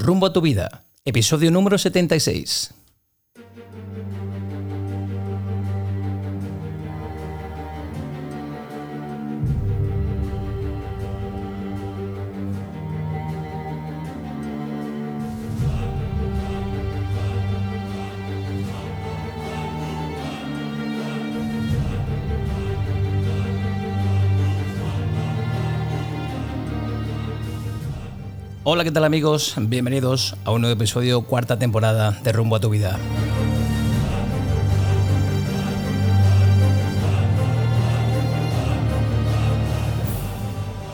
Rumbo a tu vida, episodio número 76. Hola, ¿qué tal amigos? Bienvenidos a un nuevo episodio, cuarta temporada de Rumbo a tu vida.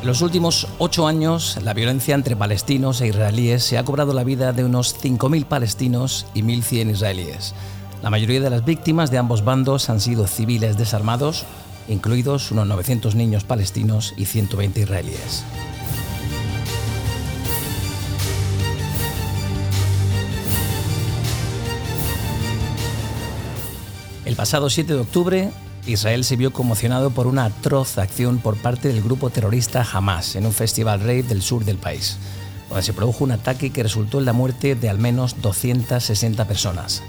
En los últimos ocho años, la violencia entre palestinos e israelíes se ha cobrado la vida de unos 5.000 palestinos y 1.100 israelíes. La mayoría de las víctimas de ambos bandos han sido civiles desarmados, incluidos unos 900 niños palestinos y 120 israelíes. El pasado 7 de octubre, Israel se vio conmocionado por una atroz acción por parte del grupo terrorista Hamas en un festival rave del sur del país, donde se produjo un ataque que resultó en la muerte de al menos 260 personas,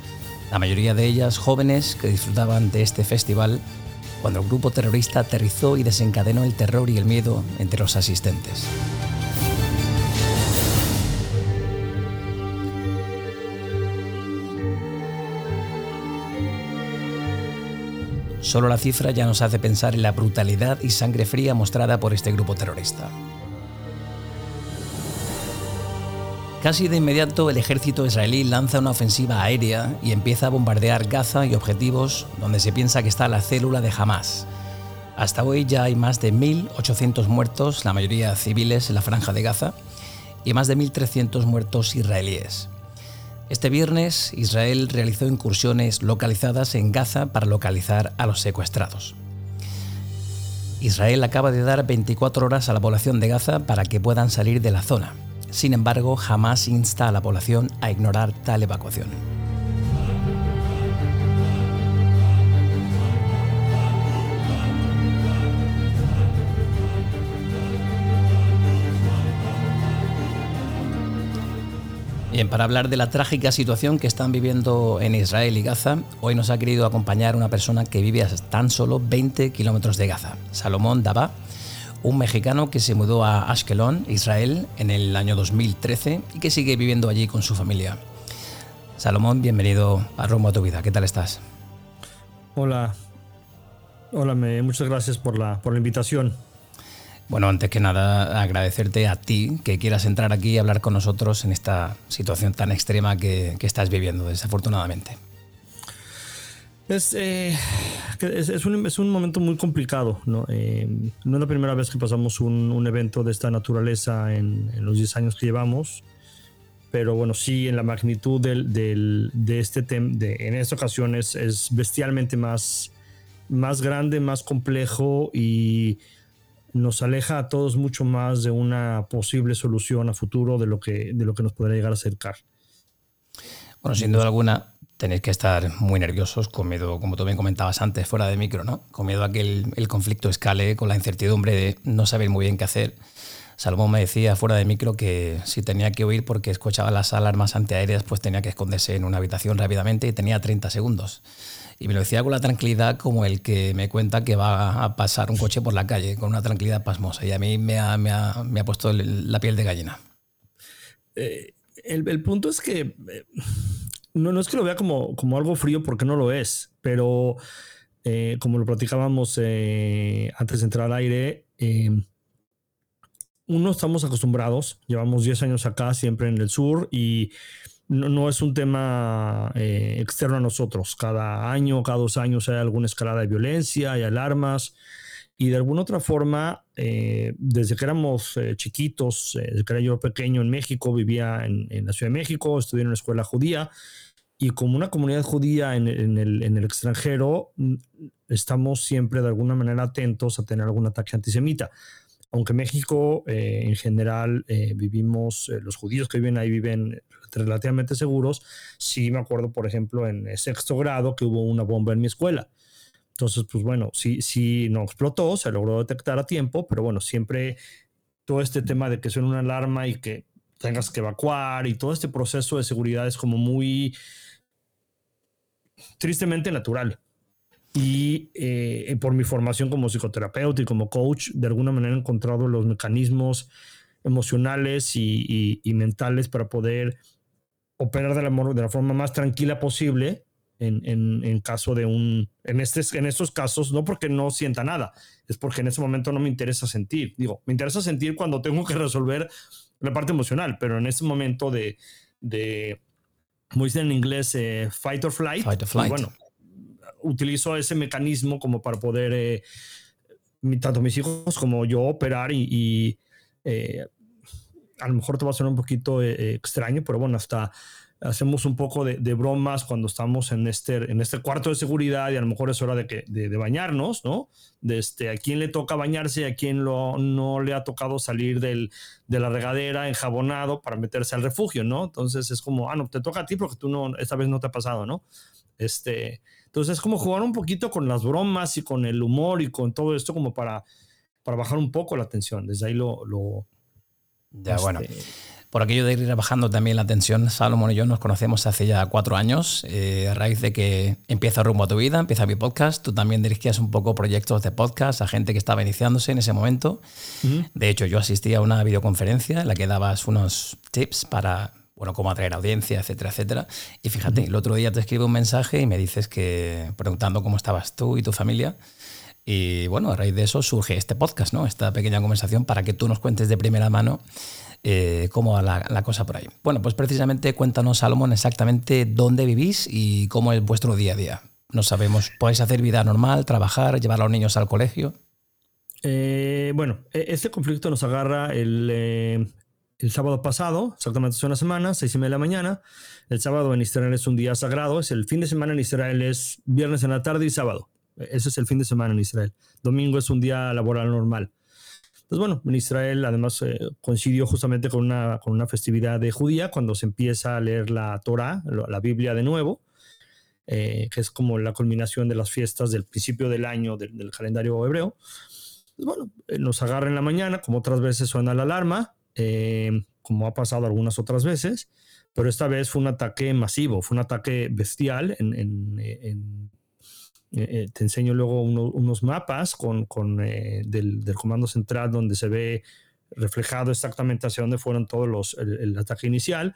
la mayoría de ellas jóvenes que disfrutaban de este festival cuando el grupo terrorista aterrizó y desencadenó el terror y el miedo entre los asistentes. Solo la cifra ya nos hace pensar en la brutalidad y sangre fría mostrada por este grupo terrorista. Casi de inmediato el ejército israelí lanza una ofensiva aérea y empieza a bombardear Gaza y objetivos donde se piensa que está la célula de Hamas. Hasta hoy ya hay más de 1.800 muertos, la mayoría civiles en la franja de Gaza, y más de 1.300 muertos israelíes. Este viernes, Israel realizó incursiones localizadas en Gaza para localizar a los secuestrados. Israel acaba de dar 24 horas a la población de Gaza para que puedan salir de la zona. Sin embargo, jamás insta a la población a ignorar tal evacuación. Bien, para hablar de la trágica situación que están viviendo en Israel y Gaza, hoy nos ha querido acompañar una persona que vive a tan solo 20 kilómetros de Gaza, Salomón Daba, un mexicano que se mudó a Ashkelon, Israel, en el año 2013 y que sigue viviendo allí con su familia. Salomón, bienvenido a Rumbo a tu vida. ¿Qué tal estás? Hola. Hola, muchas gracias por la, por la invitación. Bueno, antes que nada, agradecerte a ti que quieras entrar aquí y hablar con nosotros en esta situación tan extrema que, estás viviendo, desafortunadamente. Es, eh, es, un, momento muy complicado. ¿no? Eh, no es la primera vez que pasamos un, evento de esta naturaleza en, los 10 años que llevamos, pero bueno, sí, en la magnitud de este tema, en esta ocasión es, es bestialmente más, más grande, más complejo y nos aleja a todos mucho más de una posible solución a futuro de lo que, de lo que nos podría llegar a acercar. Bueno, sin duda alguna, tenéis que estar muy nerviosos, con miedo, como tú bien comentabas antes, fuera de micro, ¿no? Con miedo a que el, conflicto escale, con la incertidumbre de no saber muy bien qué hacer. Salomón me decía fuera de micro que si tenía que huir porque escuchaba las alarmas antiaéreas, pues tenía que esconderse en una habitación rápidamente y tenía 30 segundos. Y me lo decía con la tranquilidad como el que me cuenta que va a pasar un coche por la calle, con una tranquilidad pasmosa. Y a mí me ha, me ha, me ha puesto la piel de gallina. Eh, el, el, punto es que eh, no, no, es que lo vea como, como algo frío porque no lo es, pero eh, como lo platicábamos antes de entrar al aire, uno estamos acostumbrados, llevamos 10 años acá, siempre en el sur, y no, es un tema eh, externo a nosotros. Cada año, cada dos años hay alguna escalada de violencia, hay alarmas. Y de alguna otra forma, eh, desde que éramos eh, chiquitos, desde que era yo pequeño en México, vivía en, la Ciudad de México, estudié en una escuela judía, y como una comunidad judía en, el, en, el, extranjero, mm, estamos siempre de alguna manera atentos a tener algún ataque antisemita aunque México en general vivimos, los judíos que viven ahí viven relativamente seguros. Sí me acuerdo, por ejemplo, en sexto grado que hubo una bomba en mi escuela. Entonces, pues bueno, sí, sí no explotó, se logró detectar a tiempo, pero bueno, siempre todo este tema de que suena una alarma y que tengas que evacuar y todo este proceso de seguridad es como muy tristemente natural. Y eh, por mi formación como psicoterapeuta y como coach, de alguna manera he encontrado los mecanismos emocionales y, mentales para poder operar de la, de la forma más tranquila posible en, en, caso de un, en, este, en estos casos, no porque no sienta nada, es porque en ese momento no me interesa sentir. Digo, me interesa sentir cuando tengo que resolver la parte emocional, pero en este momento de, de como dicen en inglés, eh, fight or flight, fight or flight. bueno, utilizo ese mecanismo como para poder, eh, tanto mis hijos como yo, operar y, eh, a lo mejor te va a sonar un poquito extraño, pero bueno, hasta hacemos un poco de, bromas cuando estamos en este, en este cuarto de seguridad y a lo mejor es hora de, que, de, bañarnos, ¿no? Este, a quién le toca bañarse y a quién lo, no le ha tocado salir del, de la regadera enjabonado para meterse al refugio, ¿no? Entonces es como, ah, no, te toca a ti porque tú no, esta vez no te ha pasado, ¿no? Este, entonces es como jugar un poquito con las bromas y con el humor y con todo esto como para, para bajar un poco la tensión. Desde ahí lo... lo ya, bueno. Este, por aquello de ir bajando también la tensión, Salomón y yo nos conocemos hace ya cuatro años, eh, a raíz de que empieza Rumbo a tu Vida, empieza mi podcast. Tú también dirigías un poco proyectos de podcast a gente que estaba iniciándose en ese momento. De hecho, yo asistí a una videoconferencia en la que dabas unos tips para bueno, cómo atraer audiencia, etcétera, etcétera. Y fíjate, el otro día te escribo un mensaje y me dices que preguntando cómo estabas tú y tu familia. Y bueno, a raíz de eso surge este podcast, ¿no? Esta pequeña conversación para que tú nos cuentes de primera mano eh, cómo va la, cosa por ahí. Bueno, pues precisamente cuéntanos, Salomón, exactamente dónde vivís y cómo es vuestro día a día. No sabemos, ¿podéis hacer vida normal, trabajar, llevar a los niños al colegio? Eh, bueno, este conflicto nos agarra el, eh, el sábado pasado, exactamente hace una semana, seis y media de la mañana. El sábado en Israel es un día sagrado, es el fin de semana en Israel, es viernes en la tarde y sábado. E, ese es el fin de semana en Israel. Domingo es un día laboral normal. Pues bueno, en Israel además eh, coincidió justamente con una, con una festividad de judía cuando se empieza a leer la Torah, la Biblia de nuevo, eh, que es como la culminación de las fiestas del principio del año del, calendario hebreo. Pues bueno, eh, nos agarra en la mañana, como otras veces suena la alarma, como ha pasado algunas otras veces, pero esta vez fue un ataque masivo, fue un ataque bestial en, en eh, eh, te enseño luego unos mapas con, con eh, del, del, comando central donde se ve reflejado exactamente hacia dónde fueron todos los, el, ataque inicial.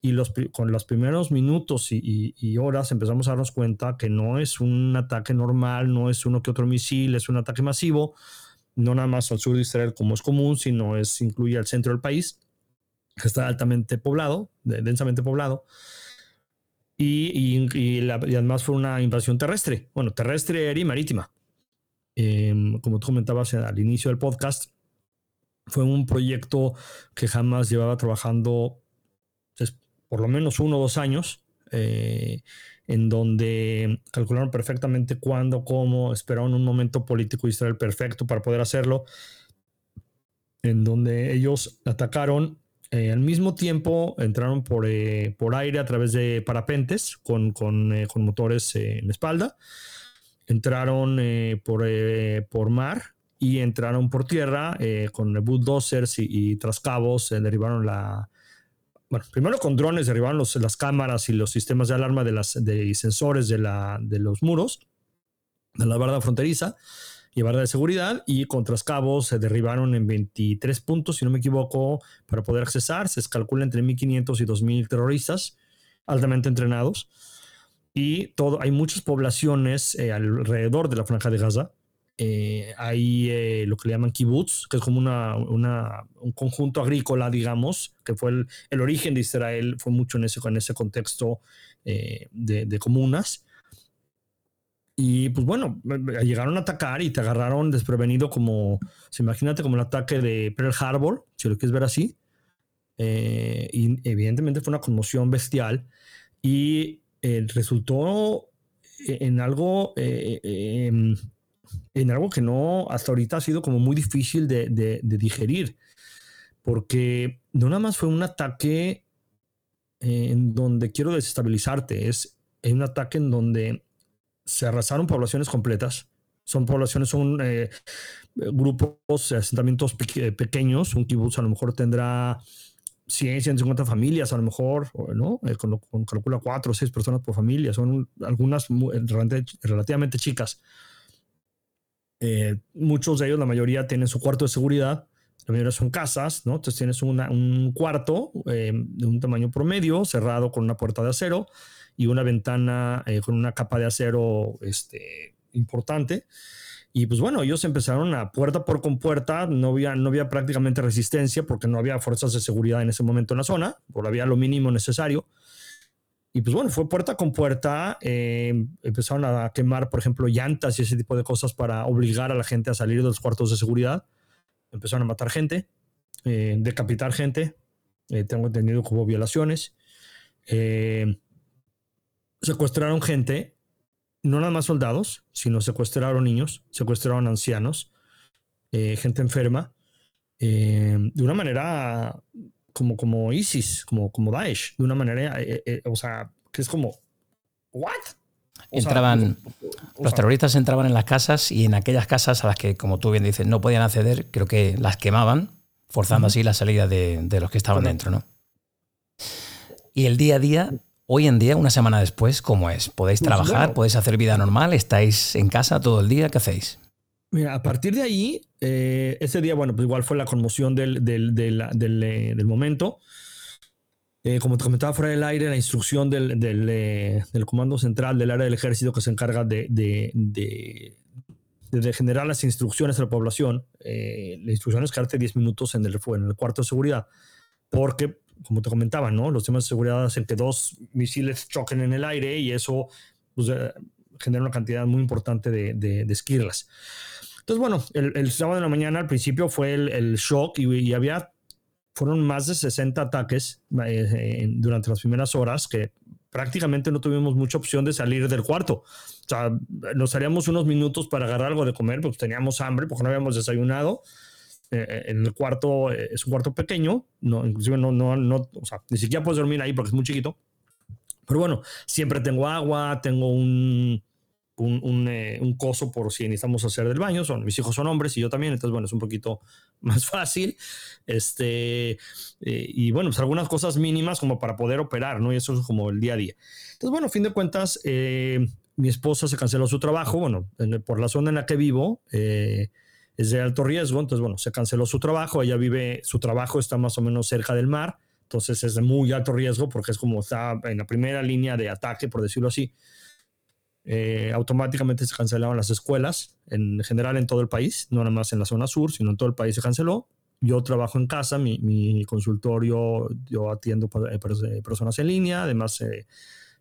Y los, con los primeros minutos y, y, horas empezamos a darnos cuenta que no es un ataque normal, no es uno que otro misil, es un ataque masivo, no nada más al sur de Israel como es común, sino es incluye al centro del país, que está altamente poblado, densamente poblado y, además fue una invasión terrestre, bueno, terrestre, y marítima. Em, como tú comentabas al inicio del podcast, fue un proyecto que jamás llevaba trabajando pues, por lo menos uno o dos años, eh, en donde calcularon perfectamente cuándo, cómo, esperaron un momento político Israel perfecto para poder hacerlo, en donde ellos atacaron eh, al mismo tiempo entraron por, eh, por aire a través de parapentes con, con, eh, con motores en la espalda. Entraron por, por mar y entraron por tierra con bulldozers y, y trascabos. derribaron la. Bueno, primero con drones derribaron los, las cámaras y los sistemas de alarma de, las, de sensores de, la, de los muros de la barda fronteriza y barra de seguridad y con trascabos se derribaron en 23 puntos, si no me equivoco, para poder accesar. Se calcula entre 1.500 y 2.000 terroristas altamente entrenados. Y todo, hay muchas poblaciones eh, alrededor de la franja de Gaza. Eh, hay eh, lo que le llaman kibbutz, que es como una, una, un conjunto agrícola, digamos, que fue el, el, origen de Israel, fue mucho en ese, en ese contexto de, de comunas. Y pues bueno, llegaron a atacar y te agarraron desprevenido como, imagínate como el ataque de Pearl Harbor, si lo quieres ver así. Eh, y evidentemente fue una conmoción bestial y eh, resultó en algo, eh, em, en algo que no, hasta ahorita ha sido como muy difícil de, de, de digerir, porque no nada más fue un ataque en donde quiero desestabilizarte, es un ataque en donde se arrasaron poblaciones completas. Son poblaciones, son eh, grupos, asentamientos pequeños. Un kibutz a lo mejor tendrá 100, 150 familias a lo mejor, ¿no? Eh, con, con, calcula 4 o 6 personas por familia, son algunas relativamente chicas. Eh, muchos de ellos, la mayoría, tienen su cuarto de seguridad, la mayoría son casas, ¿no? Entonces tienes un cuarto eh, de un tamaño promedio, cerrado con una puerta de acero y una ventana con una capa de acero este, importante. Y pues bueno, ellos empezaron a puerta por con puerta, no había, no había prácticamente resistencia porque no había fuerzas de seguridad en ese momento en la zona, por había lo mínimo necesario. Y pues bueno, fue puerta con puerta, eh, empezaron a quemar, por ejemplo, llantas y ese tipo de cosas para obligar a la gente a salir de los cuartos de seguridad. Empezaron a matar gente, eh, decapitar gente, eh, tengo entendido que hubo violaciones, secuestraron gente no nada más soldados, sino secuestraron niños, secuestraron ancianos, gente enferma, de una manera como, como ISIS, como, como Daesh, de una manera, eh, o sea, que es como, ¿what? entraban, los terroristas entraban en las casas y en aquellas casas a las que, como tú bien dices, no podían acceder, creo que las quemaban, forzando así la salida de, los que estaban dentro, ¿no? Y el día a día Hoy en día, una semana después, ¿cómo es? ¿Podéis pues trabajar? ¿Podéis hacer vida normal? ¿Estáis en casa todo el día? ¿Qué hacéis? A partir de ahí, eh, ese día, bueno, pues igual fue la conmoción del, del, del, eh, momento. Eh, como te comentaba fuera del aire, la instrucción del, del, Comando Central del área del Ejército que se encarga de, de, generar las instrucciones a la población, la instrucción es quedarte 10 minutos en el, en el cuarto de seguridad, porque como te comentaba, ¿no? Los temas de seguridad hacen que dos misiles choquen en el aire y eso pues, genera una cantidad muy importante de, esquirlas. Entonces, bueno, el, sábado de la mañana al principio fue el, shock y, había, fueron más de 60 ataques eh, durante las primeras horas que prácticamente no tuvimos mucha opción de salir del cuarto. O sea, nos salíamos unos minutos para agarrar algo de comer, porque teníamos hambre, porque no habíamos desayunado eh, en el cuarto, eh, es un cuarto pequeño, no, inclusive no, no, no, o sea, ni siquiera puedes dormir ahí porque es muy chiquito. Pero bueno, siempre tengo agua, tengo un, un, eh, un, coso por si necesitamos hacer del baño. Son, mis hijos son hombres y yo también, entonces bueno, es un poquito más fácil. Este, y bueno, pues algunas cosas mínimas como para poder operar, ¿no? Y eso es como el día a día. Entonces bueno, a fin de cuentas, mi esposa se canceló su trabajo, bueno, por la zona en la que vivo. Eh, es de alto riesgo, entonces bueno, se canceló su trabajo, ella vive, su trabajo está más o menos cerca del mar, entonces es de muy alto riesgo porque es como está en la primera línea de ataque, por decirlo así. Eh, automáticamente se cancelaron las escuelas, en general en todo el país, no nada más en la zona sur, sino en todo el país se canceló. Yo trabajo en casa, mi, consultorio, yo atiendo eh, eh, personas en línea, además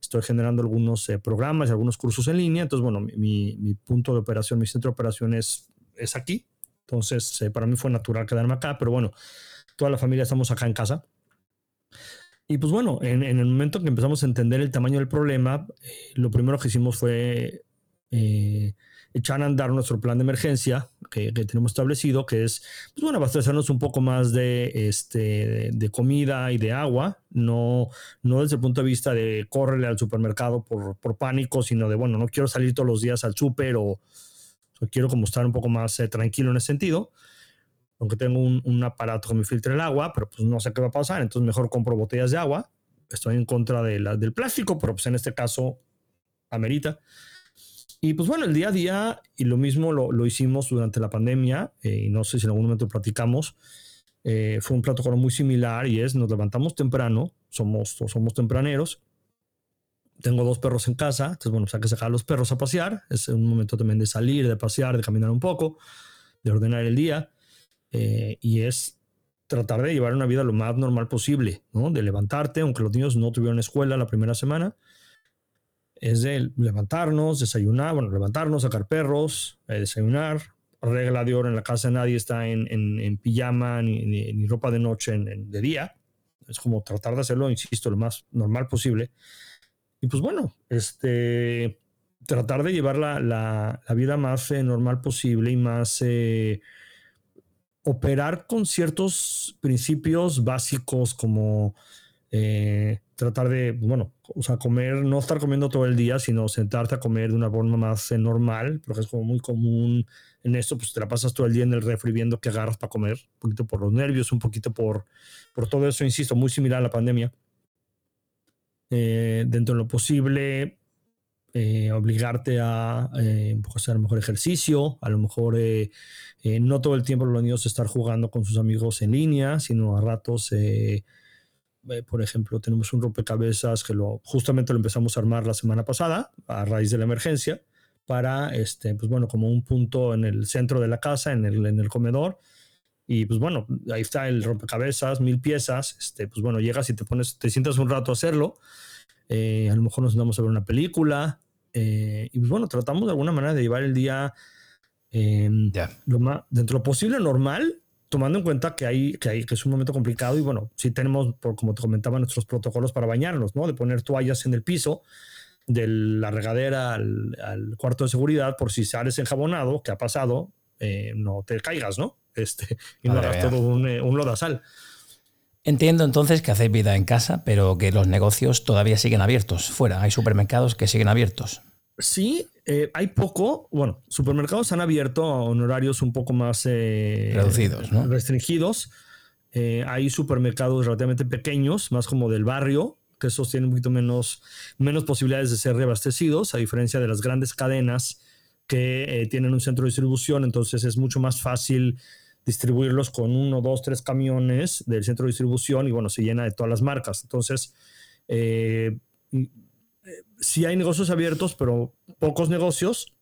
estoy generando algunos programas y algunos cursos en línea, entonces bueno, mi, punto de operación, mi centro de operación es es aquí. Entonces, para mí fue natural quedarme acá, pero bueno, toda la familia estamos acá en casa. Y pues bueno, en, el momento que empezamos a entender el tamaño del problema, eh, lo primero que hicimos fue eh, echar a andar nuestro plan de emergencia que, tenemos establecido, que es, pues bueno, abastecernos un poco más de, este, de, comida y de agua, no, no desde el punto de vista de córrele al supermercado por, por pánico, sino de, bueno, no quiero salir todos los días al súper o quiero como estar un poco más eh, tranquilo en ese sentido. Aunque tengo un, aparato que me filtre el agua, pero pues no sé qué va a pasar. Entonces mejor compro botellas de agua. Estoy en contra de la, del plástico, pero pues en este caso amerita. Y pues bueno, el día a día, y lo mismo lo, lo hicimos durante la pandemia, eh, y no sé si en algún momento platicamos, eh, fue un protocolo muy similar y es, nos levantamos temprano, somos, somos tempraneros, tengo dos perros en casa, entonces bueno, pues hay que sacar a los perros a pasear, es un momento también de salir, de pasear, de caminar un poco, de ordenar el día, eh, y es tratar de llevar una vida lo más normal posible, ¿no? De levantarte, aunque los niños no tuvieron escuela la primera semana, es de levantarnos, desayunar, bueno, levantarnos, sacar perros, eh, desayunar, regla de oro en la casa nadie está en, en, pijama ni, ni, ropa de noche en, de día, es como tratar de hacerlo, insisto, lo más normal posible y pues bueno, este, tratar de llevar la, la, vida más eh, normal posible y más eh, operar con ciertos principios básicos como Eh, tratar de, bueno, o sea, comer, no estar comiendo todo el día, sino sentarte a comer de una forma más eh, normal, porque es como muy común en esto, pues te la pasas todo el día en el refri viendo qué agarras para comer, un poquito por los nervios, un poquito por, por todo eso, insisto, muy similar a la pandemia. Eh, dentro de lo posible, obligarte a hacer mejor ejercicio, a lo mejor no todo el tiempo los niños estar jugando con sus amigos en línea, sino a ratos eh, por ejemplo, tenemos un rompecabezas que lo, justamente lo empezamos a armar la semana pasada a raíz de la emergencia para, este, pues bueno, como un punto en el centro de la casa, en el, en el comedor. Y pues bueno, ahí está el rompecabezas, mil piezas. Este, pues bueno, llegas y te pones, te sientas un rato a hacerlo. Eh, a lo mejor nos vamos a ver una película. Eh, y pues bueno, tratamos de alguna manera de llevar el día lo más, dentro de lo posible normal, tomando en cuenta que, hay, que, hay, que es un momento complicado y bueno, sí tenemos, por, como te comentaba, nuestros protocolos para bañarnos, ¿no? De poner toallas en el piso, de la regadera al, cuarto de seguridad, por si sales enjabonado, que ha pasado, eh, no te caigas, ¿no? Este, y no hagas todo un, eh, un lodazal. Entiendo entonces que hacéis vida en casa, pero que los negocios todavía siguen abiertos fuera. Hay supermercados que siguen abiertos. Sí, eh, hay poco, bueno, supermercados han abierto en horarios un poco más eh, reducidos, ¿no? restringidos. Eh, hay supermercados relativamente pequeños, más como del barrio, que esos tienen un poquito menos, menos posibilidades de ser reabastecidos, a diferencia de las grandes cadenas que tienen un centro de distribución, entonces es mucho más fácil distribuirlos con uno, dos, tres camiones del centro de distribución y bueno, se llena de todas las marcas. Entonces, sí hay negocios abiertos, pero pocos negocios.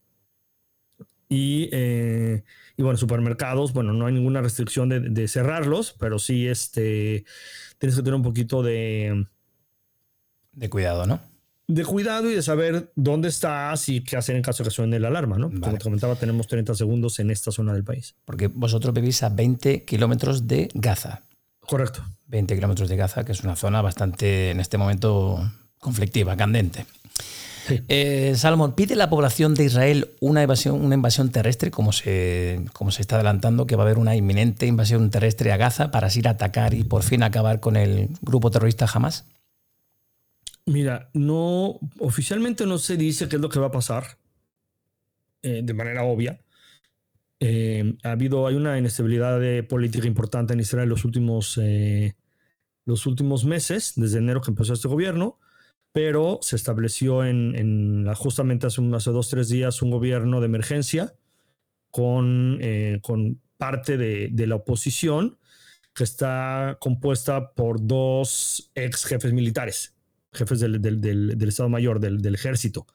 Y, eh, y, bueno, supermercados, bueno, no hay ninguna restricción de, cerrarlos, pero sí este, tienes que tener un poquito de... De cuidado, ¿no? De cuidado y de saber dónde estás y qué hacer en caso de que suene la alarma, ¿no? Como te comentaba, tenemos 30 segundos en esta zona del país. Porque vosotros vivís a 20 kilómetros de Gaza. Correcto. 20 kilómetros de Gaza, que es una zona bastante, en este momento, conflictiva, candente. Eh, Salomón, ¿pide la población de Israel una invasión, una invasión terrestre, como se, como se está adelantando, que va a haber una inminente invasión terrestre a Gaza para así atacar y por fin acabar con el grupo terrorista Hamas? Mira, no, oficialmente no se dice qué es lo que va a pasar eh, de manera obvia. Eh, ha habido, hay una inestabilidad de política importante en Israel los últimos, los últimos meses, desde enero que empezó este gobierno pero se estableció en, justamente hace, hace dos, tres días un gobierno de emergencia con, eh, con parte de, la oposición que está compuesta por dos ex jefes militares, jefes del, Estado Mayor, del, Ejército.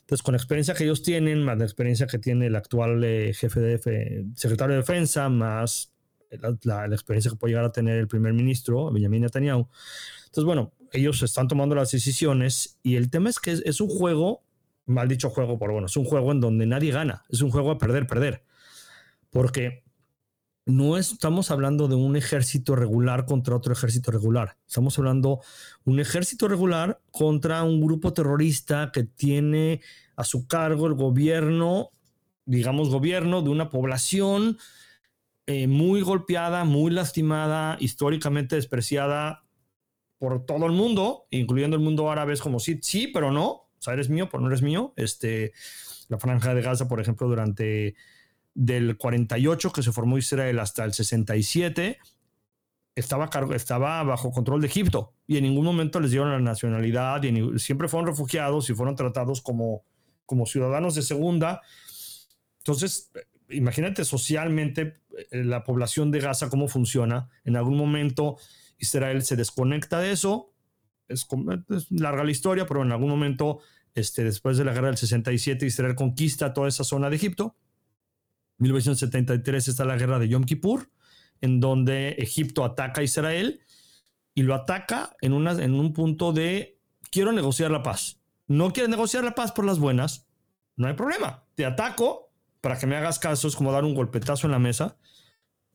Entonces, con la experiencia que ellos tienen, más la experiencia que tiene el actual eh, jefe de secretario de Defensa, más la, la, experiencia que puede llegar a tener el primer ministro, Benjamin Netanyahu. Entonces, bueno, ellos están tomando las decisiones y el tema es que es, un juego, mal dicho juego, pero bueno, es un juego en donde nadie gana, es un juego a perder, perder. Porque no estamos hablando de un ejército regular contra otro ejército regular. Estamos hablando un ejército regular contra un grupo terrorista que tiene a su cargo el gobierno, digamos gobierno de una población eh, muy golpeada, muy lastimada, históricamente despreciada por todo el mundo, incluyendo el mundo árabe, es como sí, sí, pero no. O sea, eres mío, pero no eres mío. Este, la franja de Gaza, por ejemplo, durante del 48 que se formó Israel hasta el 67, estaba, estaba bajo control de Egipto y en ningún momento les dieron la nacionalidad y siempre fueron refugiados y fueron tratados como, como ciudadanos de segunda. Entonces, imagínate socialmente eh, la población de Gaza, cómo funciona. En algún momento Israel se desconecta de eso. Es, larga la historia, pero en algún momento, este, después de la guerra del 67, Israel conquista toda esa zona de Egipto. 1973 está la guerra de Yom Kippur, en donde Egipto ataca a Israel y lo ataca en, una, en un punto de quiero negociar la paz. No quieres negociar la paz por las buenas, no hay problema. Te ataco para que me hagas caso, es como dar un golpetazo en la mesa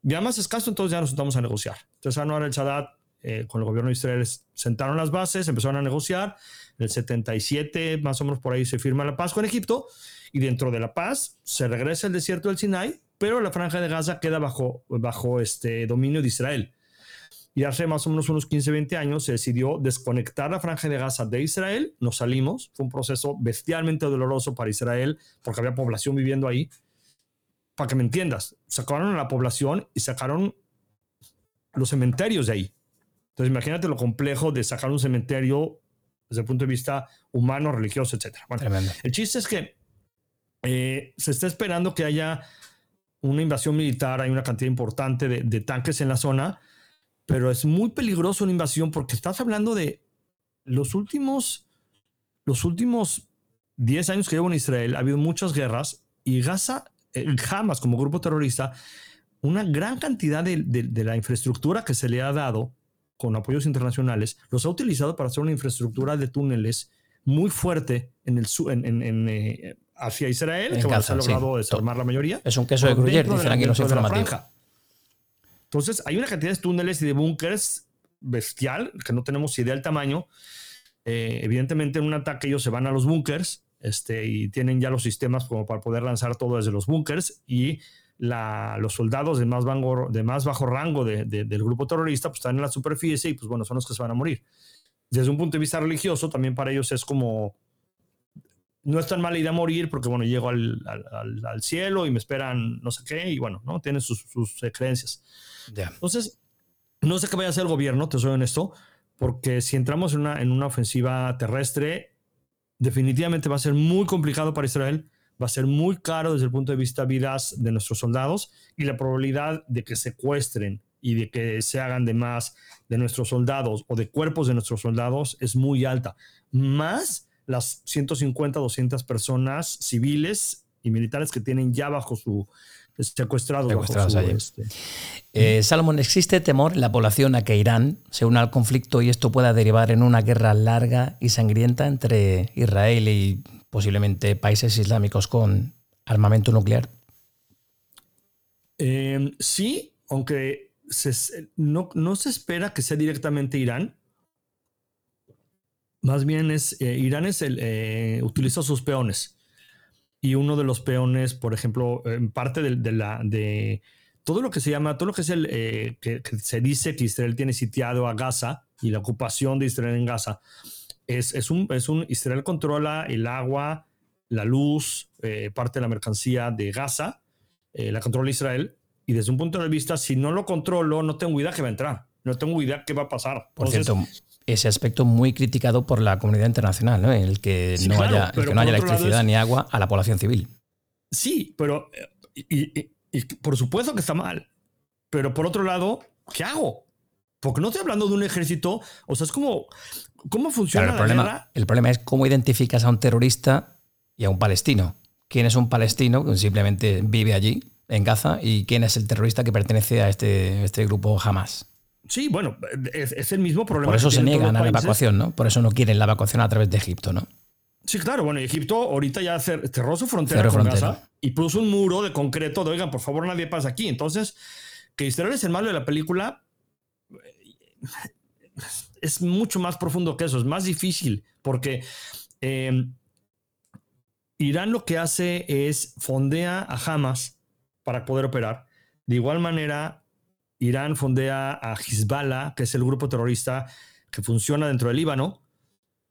ya más escaso, entonces ya nos sentamos a negociar. Entonces Anwar el Sadat eh, con el gobierno de Israel sentaron las bases, empezaron a negociar. En el 77, más o menos por ahí, se firma la paz con Egipto y dentro de la paz se regresa el desierto del Sinai, pero la franja de Gaza queda bajo, bajo este dominio de Israel. y hace más o menos unos 15, 20 años se decidió desconectar la franja de Gaza de Israel, nos salimos, fue un proceso bestialmente doloroso para Israel porque había población viviendo ahí. Para que me entiendas, sacaron a la población y sacaron los cementerios de ahí. Entonces imagínate lo complejo de sacar un cementerio desde el punto de vista humano, religioso, etc. Bueno, el chiste es que eh, se está esperando que haya una invasión militar, hay una cantidad importante de, de tanques en la zona pero es muy peligroso una invasión porque estás hablando de los últimos, los últimos 10 años que llevo en Israel, ha habido muchas guerras y Gaza, eh, Hamas como grupo terrorista, una gran cantidad de, de, la infraestructura que se le ha dado con apoyos internacionales, los ha utilizado para hacer una infraestructura de túneles muy fuerte en el, en, en, eh, hacia Israel, que se ha logrado desarmar la mayoría. Es un queso de Gruyère, dicen aquí los informativos. Entonces, hay una cantidad de túneles y de búnkers bestial, que no tenemos idea del tamaño. Eh, evidentemente, en un ataque ellos se van a los búnkers este, y tienen ya los sistemas como para poder lanzar todo desde los búnkers y los soldados de más, de más bajo rango del grupo terrorista pues, están en la superficie y pues bueno, son los que se van a morir. Desde un punto de vista religioso, también para ellos es como, no es tan mala idea morir porque bueno, llego al, cielo y me esperan no sé qué y bueno, ¿no? Tienen sus, sus creencias. Entonces, no sé qué vaya a hacer el gobierno, te soy honesto, porque si entramos en una, en una ofensiva terrestre, definitivamente va a ser muy complicado para Israel, va a ser muy caro desde el punto de vista de vidas de nuestros soldados y la probabilidad de que secuestren y de que se hagan de más de nuestros soldados o de cuerpos de nuestros soldados es muy alta. Más las 150, 200 personas civiles y militares que tienen ya bajo su, secuestrados. secuestrados este. eh, Salomón, ¿existe temor en la población a que Irán se una al conflicto y esto pueda derivar en una guerra larga y sangrienta entre Israel y posiblemente países islámicos con armamento nuclear? Em, sí, aunque no, se espera que sea directamente Irán. Más bien es eh, Irán es el, eh, utiliza sus peones y uno de los peones, por ejemplo, en parte de, la de todo lo que se llama, todo lo que es el eh, que, se dice que Israel tiene sitiado a Gaza y la ocupación de Israel en Gaza, es, es, un, es un Israel controla el agua, la luz, eh, parte de la mercancía de Gaza, eh, la controla Israel, y desde un punto de vista, si no lo controlo, no tengo idea que va a entrar, no tengo idea qué va a pasar. Por cierto, ese aspecto muy criticado por la comunidad internacional, ¿no? el que no haya, que no haya electricidad ni agua a la población civil. Sí, pero y, por supuesto que está mal. Pero por otro lado, ¿qué hago? Porque no estoy hablando de un ejército. O sea, es como. ¿Cómo funciona el problema, guerra? El problema es cómo identificas a un terrorista y a un palestino. ¿Quién es un palestino que simplemente vive allí, en Gaza? ¿Y quién es el terrorista que pertenece a este, este grupo Hamas? Sí, bueno, es, el mismo problema. Por eso se niegan a la evacuación, ¿no? Por eso no quieren la evacuación a través de Egipto, ¿no? Sí, claro, bueno, Egipto ahorita ya cerró su frontera con Gaza y puso un muro de concreto de, oigan, por favor, nadie pasa aquí. Entonces, que Israel es el malo de la película es mucho más profundo que eso, es más difícil, porque em, Irán lo que hace es fondea a Hamas para poder operar. De igual manera, Irán fondea a Hezbollah, que es el grupo terrorista que funciona dentro del Líbano,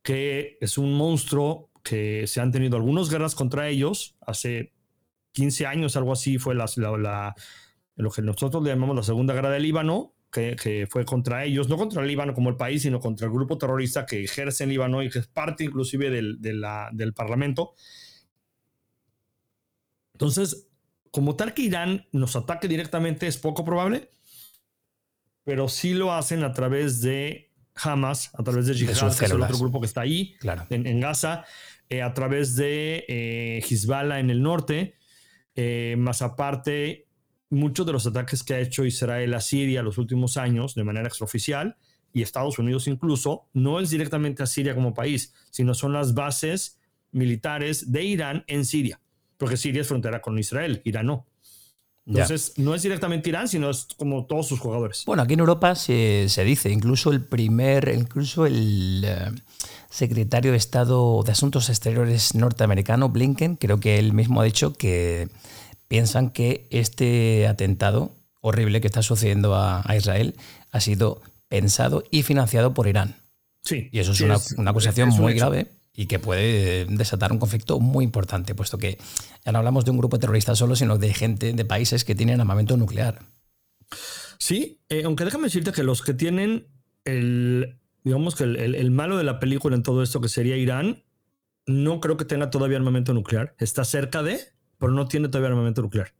que es un monstruo que se han tenido algunas guerras contra ellos. Hace 15 años, algo así, fue la, lo que nosotros le llamamos la Segunda Guerra del Líbano, que, fue contra ellos, no contra el Líbano como el país, sino contra el grupo terrorista que ejerce en Líbano y que es parte inclusive del, del Parlamento. Entonces, como tal que Irán nos ataque directamente es poco probable, pero sí lo hacen a través de Hamas, a través de Jihad, que es el otro grupo que está ahí, en, Gaza, eh, a través de eh, Hezbollah en el norte, eh, más aparte, muchos de los ataques que ha hecho Israel a Siria los últimos años de manera extraoficial, y Estados Unidos incluso, no es directamente a Siria como país, sino son las bases militares de Irán en Siria, porque Siria es frontera con Israel, Irán no. Entonces, no es directamente Irán, sino es como todos sus jugadores. Bueno, aquí en Europa se, dice, incluso el primer, incluso el eh, secretario de Estado de Asuntos Exteriores norteamericano, Blinken, creo que él mismo ha dicho que piensan que este atentado horrible que está sucediendo a, Israel ha sido pensado y financiado por Irán. Sí. Y eso es, una, acusación muy grave y que puede desatar un conflicto muy importante, puesto que ya no hablamos de un grupo terrorista solo, sino de gente de países que tienen armamento nuclear. Sí, eh, aunque déjame decirte que los que tienen el, digamos que el, malo de la película en todo esto, que sería Irán, no creo que tenga todavía armamento nuclear. Está cerca de, pero no tiene todavía armamento nuclear.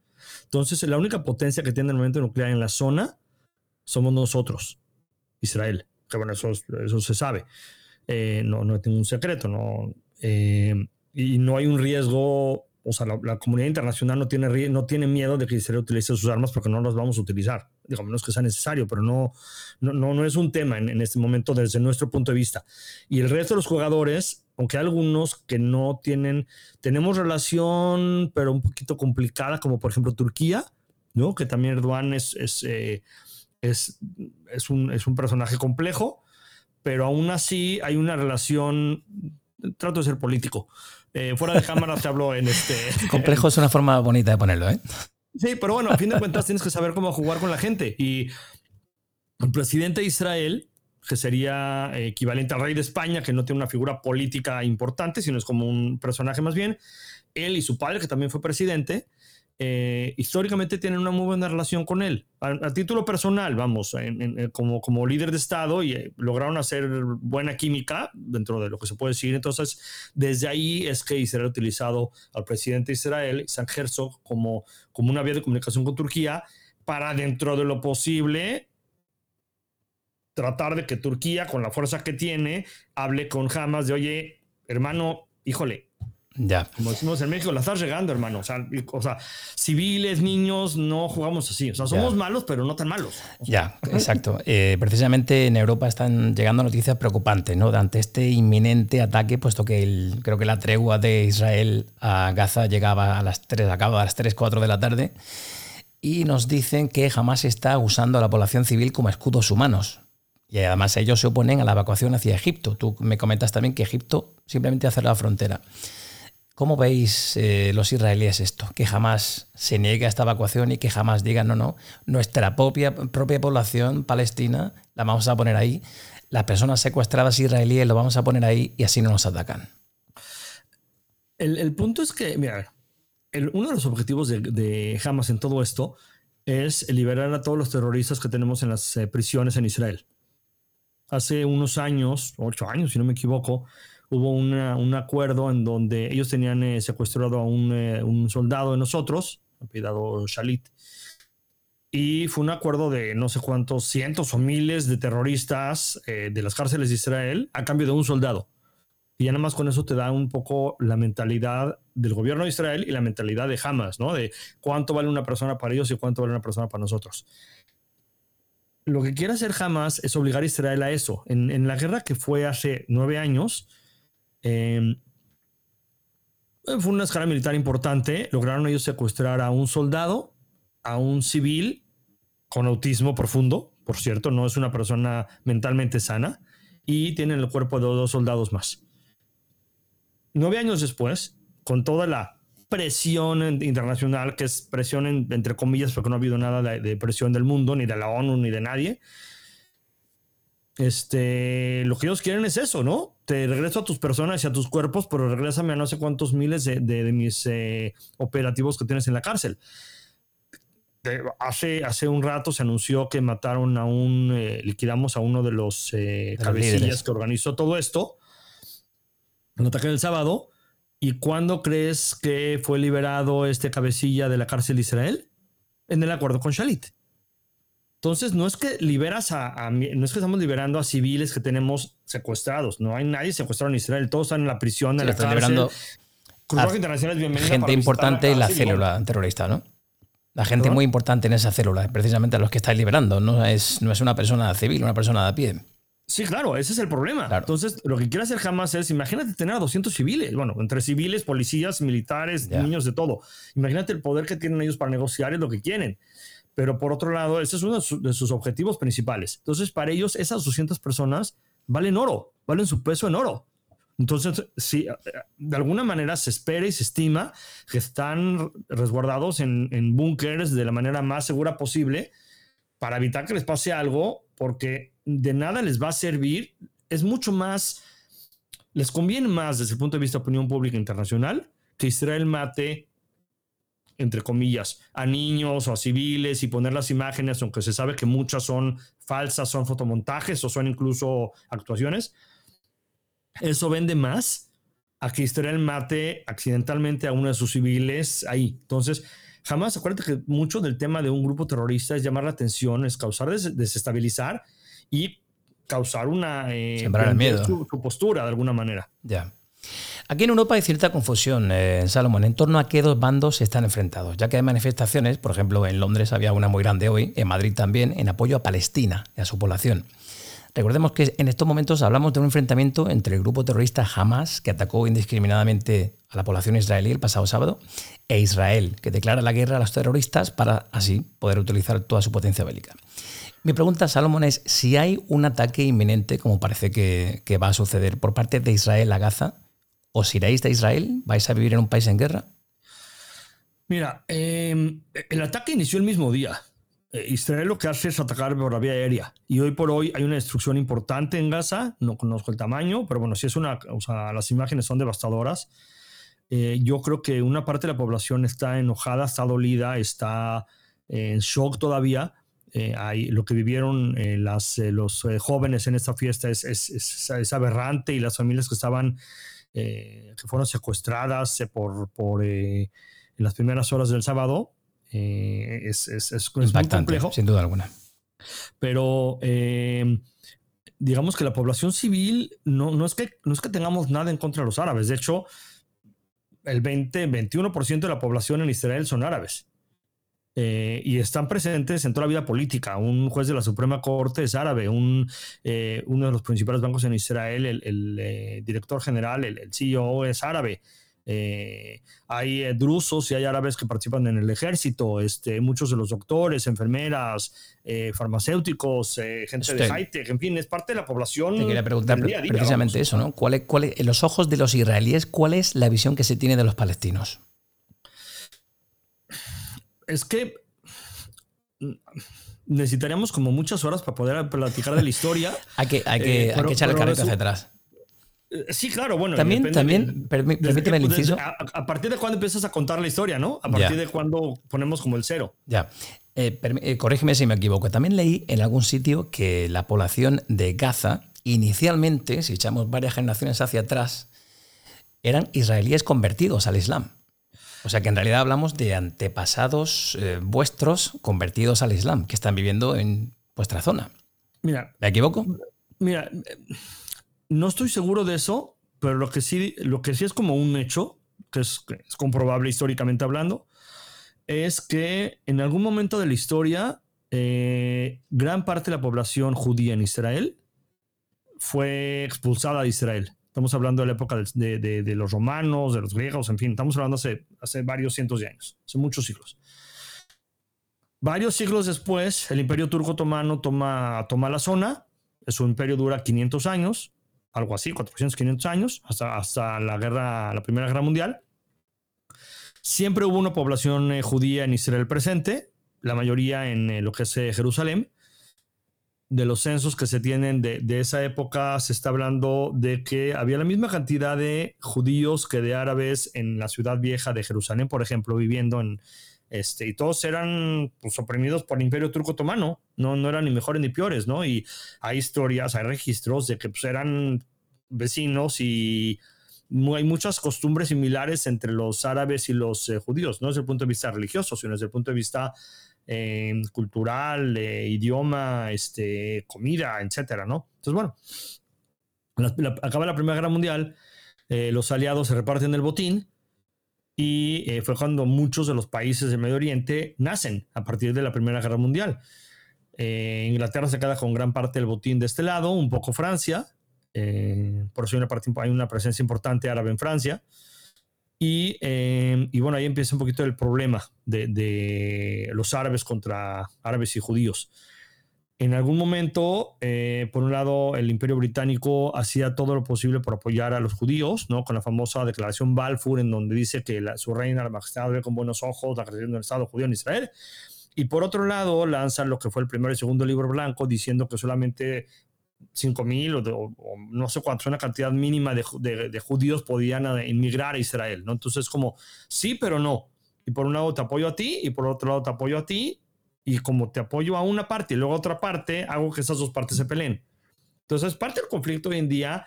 Entonces, la única potencia que tiene armamento nuclear en la zona somos nosotros, Israel. Que bueno, eso, eso se sabe. Eh, no, no tengo un secreto, no. Eh, y no hay un riesgo o sea, la, comunidad internacional no tiene, no tiene miedo de que Israel utilice sus armas porque no las vamos a utilizar. Digo, menos que sea necesario, pero no, no, no, es un tema en, este momento desde nuestro punto de vista. Y el resto de los jugadores, aunque hay algunos que no tienen, tenemos relación, pero un poquito complicada, como por ejemplo Turquía, ¿no? que también Erdogan es, es, eh, es, es, un, es un personaje complejo, pero aún así hay una relación, trato de ser político, eh, fuera de cámara te hablo en este. Complejo es una forma bonita de ponerlo, ¿eh? Sí, pero bueno, a fin de cuentas tienes que saber cómo jugar con la gente. Y el presidente de Israel, que sería equivalente al rey de España, que no tiene una figura política importante, sino es como un personaje más bien, él y su padre, que también fue presidente, eh, históricamente tienen una muy buena relación con él. A, título personal, vamos, como, como líder de Estado y eh, lograron hacer buena química dentro de lo que se puede decir. Entonces, desde ahí es que Israel ha utilizado al presidente de Israel, San Herzog, como, como una vía de comunicación con Turquía para, dentro de lo posible, tratar de que Turquía, con la fuerza que tiene, hable con Hamas de, oye, hermano, híjole, ya. Como decimos en México, la estás regando, hermano. O sea, civiles, niños, no jugamos así. O sea, somos malos, pero no tan malos. ya, exacto. Eh, precisamente en Europa están llegando noticias preocupantes, ¿no? Ante este inminente ataque, puesto que el, creo que la tregua de Israel a Gaza llegaba a las 3, acaba a las 3, 4 de la tarde. Y nos dicen que jamás está usando a la población civil como escudos humanos. Y además ellos se oponen a la evacuación hacia Egipto. Tú me comentas también que Egipto simplemente hace la frontera. ¿Cómo veis eh, los israelíes esto? Que jamás se niegue a esta evacuación y que jamás digan, no, no, nuestra propia, propia población palestina la vamos a poner ahí, las personas secuestradas israelíes lo vamos a poner ahí y así no nos atacan. El, punto es que, mira, uno de los objetivos de, Hamas en todo esto es liberar a todos los terroristas que tenemos en las eh, prisiones en Israel. Hace unos años, ocho años si no me equivoco, hubo un acuerdo en donde ellos tenían eh, secuestrado a eh, un, soldado de nosotros, apellidado Shalit, y fue un acuerdo de no sé cuántos cientos o miles de terroristas eh, de las cárceles de Israel a cambio de un soldado. Y ya nada más con eso te da un poco la mentalidad del gobierno de Israel y la mentalidad de Hamas, ¿no? De cuánto vale una persona para ellos y cuánto vale una persona para nosotros. Lo que quiere hacer Hamas es obligar a Israel a eso. En, la guerra que fue hace nueve años, Em, fue una escala militar importante. Lograron ellos secuestrar a un soldado, a un civil con autismo profundo, por cierto, no es una persona mentalmente sana, y tienen el cuerpo de dos soldados más. Nueve años después, con toda la presión internacional, que es presión entre comillas, porque no ha habido nada de presión del mundo, ni de la ONU, ni de nadie, este, lo que ellos quieren es eso, ¿no? Te regreso a tus personas y a tus cuerpos, pero regrésame a no sé cuántos miles de, mis eh, operativos que tienes en la cárcel. hace, hace un rato se anunció que mataron a un, eh, liquidamos a uno de los eh, cabecillas que organizó todo esto, el ataque del sábado. ¿Y cuándo crees que fue liberado este cabecilla de la cárcel de Israel? En el acuerdo con Shalit. Entonces, no es que liberas a, no es que estamos liberando a civiles que tenemos secuestrados. No hay nadie secuestrado en Israel. Todos están en la prisión, en la cárcel. liberando gente importante en la célula terrorista, ¿no? La gente muy importante en esa célula, precisamente a los que estáis liberando. No es, no es una persona civil, una persona de a pie. Sí, claro, ese es el problema. Entonces, lo que quiere hacer jamás es, imagínate tener a 200 civiles, bueno, entre civiles, policías, militares, niños, de todo. Imagínate el poder que tienen ellos para negociar es lo que quieren. Pero por otro lado, ese es uno de, sus objetivos principales. Entonces, para ellos, esas 200 personas valen oro, valen su peso en oro. Entonces, si de alguna manera se espera y se estima que están resguardados en, en búnkers de la manera más segura posible para evitar que les pase algo, porque de nada les va a servir. Es mucho más, les conviene más desde el punto de vista de opinión pública internacional que Israel mate, entre comillas, a niños o a civiles y poner las imágenes, aunque se sabe que muchas son falsas, son fotomontajes o son incluso actuaciones. Eso vende más a que Israel mate accidentalmente a uno de sus civiles ahí. Entonces, jamás acuérdate que mucho del tema de un grupo terrorista es llamar la atención, es causar desestabilizar y causar una... Eh, Sembrar el miedo. Su, postura de alguna manera. Ya. Aquí en Europa hay cierta confusión, eh, Salomón, en torno a qué dos bandos están enfrentados, ya que hay manifestaciones, por ejemplo, en Londres había una muy grande hoy, en Madrid también, en apoyo a Palestina y a su población. Recordemos que en estos momentos hablamos de un enfrentamiento entre el grupo terrorista Hamas, que atacó indiscriminadamente a la población israelí el pasado sábado, e Israel, que declara la guerra a los terroristas para así poder utilizar toda su potencia bélica. Mi pregunta, Salomón, es si hay un ataque inminente, como parece que, va a suceder por parte de Israel a Gaza, ¿os iréis de Israel? ¿Vais a vivir en un país en guerra? Mira, em, el ataque inició el mismo día. Eh, Israel lo que hace es atacar por la vía aérea. Y hoy por hoy hay una destrucción importante en Gaza. No conozco el tamaño, pero bueno, si es una, o sea, las imágenes son devastadoras. Eh, yo creo que una parte de la población está enojada, está dolida, está en shock todavía. Eh, hay, lo que vivieron las, los jóvenes en esta fiesta es, es, es, aberrante y las familias que estaban, que fueron secuestradas por, por en las primeras horas del sábado, eh, es, es, es, muy complejo. Sin duda alguna. Pero eh, digamos que la población civil no, no, es que, no es que tengamos nada en contra de los árabes. De hecho, el 20, 21% de la población en Israel son árabes. Eh, y están presentes en toda la vida política. Un juez de la Suprema Corte es árabe, un, uno de los principales bancos en Israel, el, el director general, el, el, CEO es árabe. Eh, hay eh, drusos y hay árabes que participan en el ejército, este, muchos de los doctores, enfermeras, eh, farmacéuticos, gente de high-tech, en fin, es parte de la población. Te quería preguntar precisamente eso, ¿no? ¿Cuál cuál en los ojos de los israelíes, ¿cuál es la visión que se tiene de los palestinos? Es que necesitaríamos como muchas horas para poder platicar de la historia. hay que, hay que, hay que echar el carrito hacia atrás. Eh, sí, claro, bueno. También, también permíteme el inciso. A, partir de cuándo empiezas a contar la historia, ¿no? A partir de cuándo ponemos como el cero. Ya. Eh, eh, corrígeme si me equivoco. También leí en algún sitio que la población de Gaza, inicialmente, si echamos varias generaciones hacia atrás, eran israelíes convertidos al Islam. O sea que en realidad hablamos de antepasados vuestros convertidos al Islam, que están viviendo en vuestra zona. Mira. ¿Me equivoco? Mira no estoy seguro de eso, pero lo que sí, lo que sí es como un hecho, que es, comprobable históricamente hablando, es que en algún momento de la historia, eh, gran parte de la población judía en Israel fue expulsada de Israel. Estamos hablando de la época de, los romanos, de los griegos, en fin, estamos hablando hace, varios cientos de años, hace muchos siglos. Varios siglos después, el imperio turco otomano toma, toma la zona, su imperio dura 500 años, algo así, 400, 500 años, hasta, hasta la, guerra, la Primera Guerra Mundial. Siempre hubo una población eh, judía en Israel presente, la mayoría en eh, lo que es eh, Jerusalén. De los censos que se tienen de, de, esa época, se está hablando de que había la misma cantidad de judíos que de árabes en la ciudad vieja de Jerusalén, por ejemplo, viviendo en, este, y todos eran pues, oprimidos por el Imperio Turco Otomano, no, no eran ni mejores ni peores, ¿no? Y hay historias, hay registros de que pues, eran vecinos y hay muchas costumbres similares entre los árabes y los eh, judíos, no desde el punto de vista religioso, sino desde el punto de vista cultural, idioma, este, comida, etcétera, ¿no? Entonces, bueno, acaba la Primera Guerra Mundial, eh, los aliados se reparten el botín y eh, fue cuando muchos de los países del Medio Oriente nacen a partir de la Primera Guerra Mundial. Eh, Inglaterra se queda con gran parte del botín de este lado, un poco Francia, por eso hay una, presencia importante árabe en Francia. Y, y, bueno, ahí empieza un poquito el problema de, de los árabes contra árabes y judíos. En algún momento, eh, por un lado, el Imperio Británico hacía todo lo posible por apoyar a los judíos, ¿no? Con la famosa declaración Balfour, en donde dice que su reina, la majestad, ve con buenos ojos la creación del Estado judío en Israel. Y por otro lado, lanzan lo que fue el primer y segundo libro blanco diciendo que solamente 5.000 o, o, no sé cuánto, una cantidad mínima de, judíos podían inmigrar a Israel, ¿no? Entonces, como, sí, pero no. Y por un lado te apoyo a ti y por otro lado te apoyo a ti. Y como te apoyo a una parte y luego a otra parte, hago que esas dos partes se peleen. Entonces, parte del conflicto hoy en día,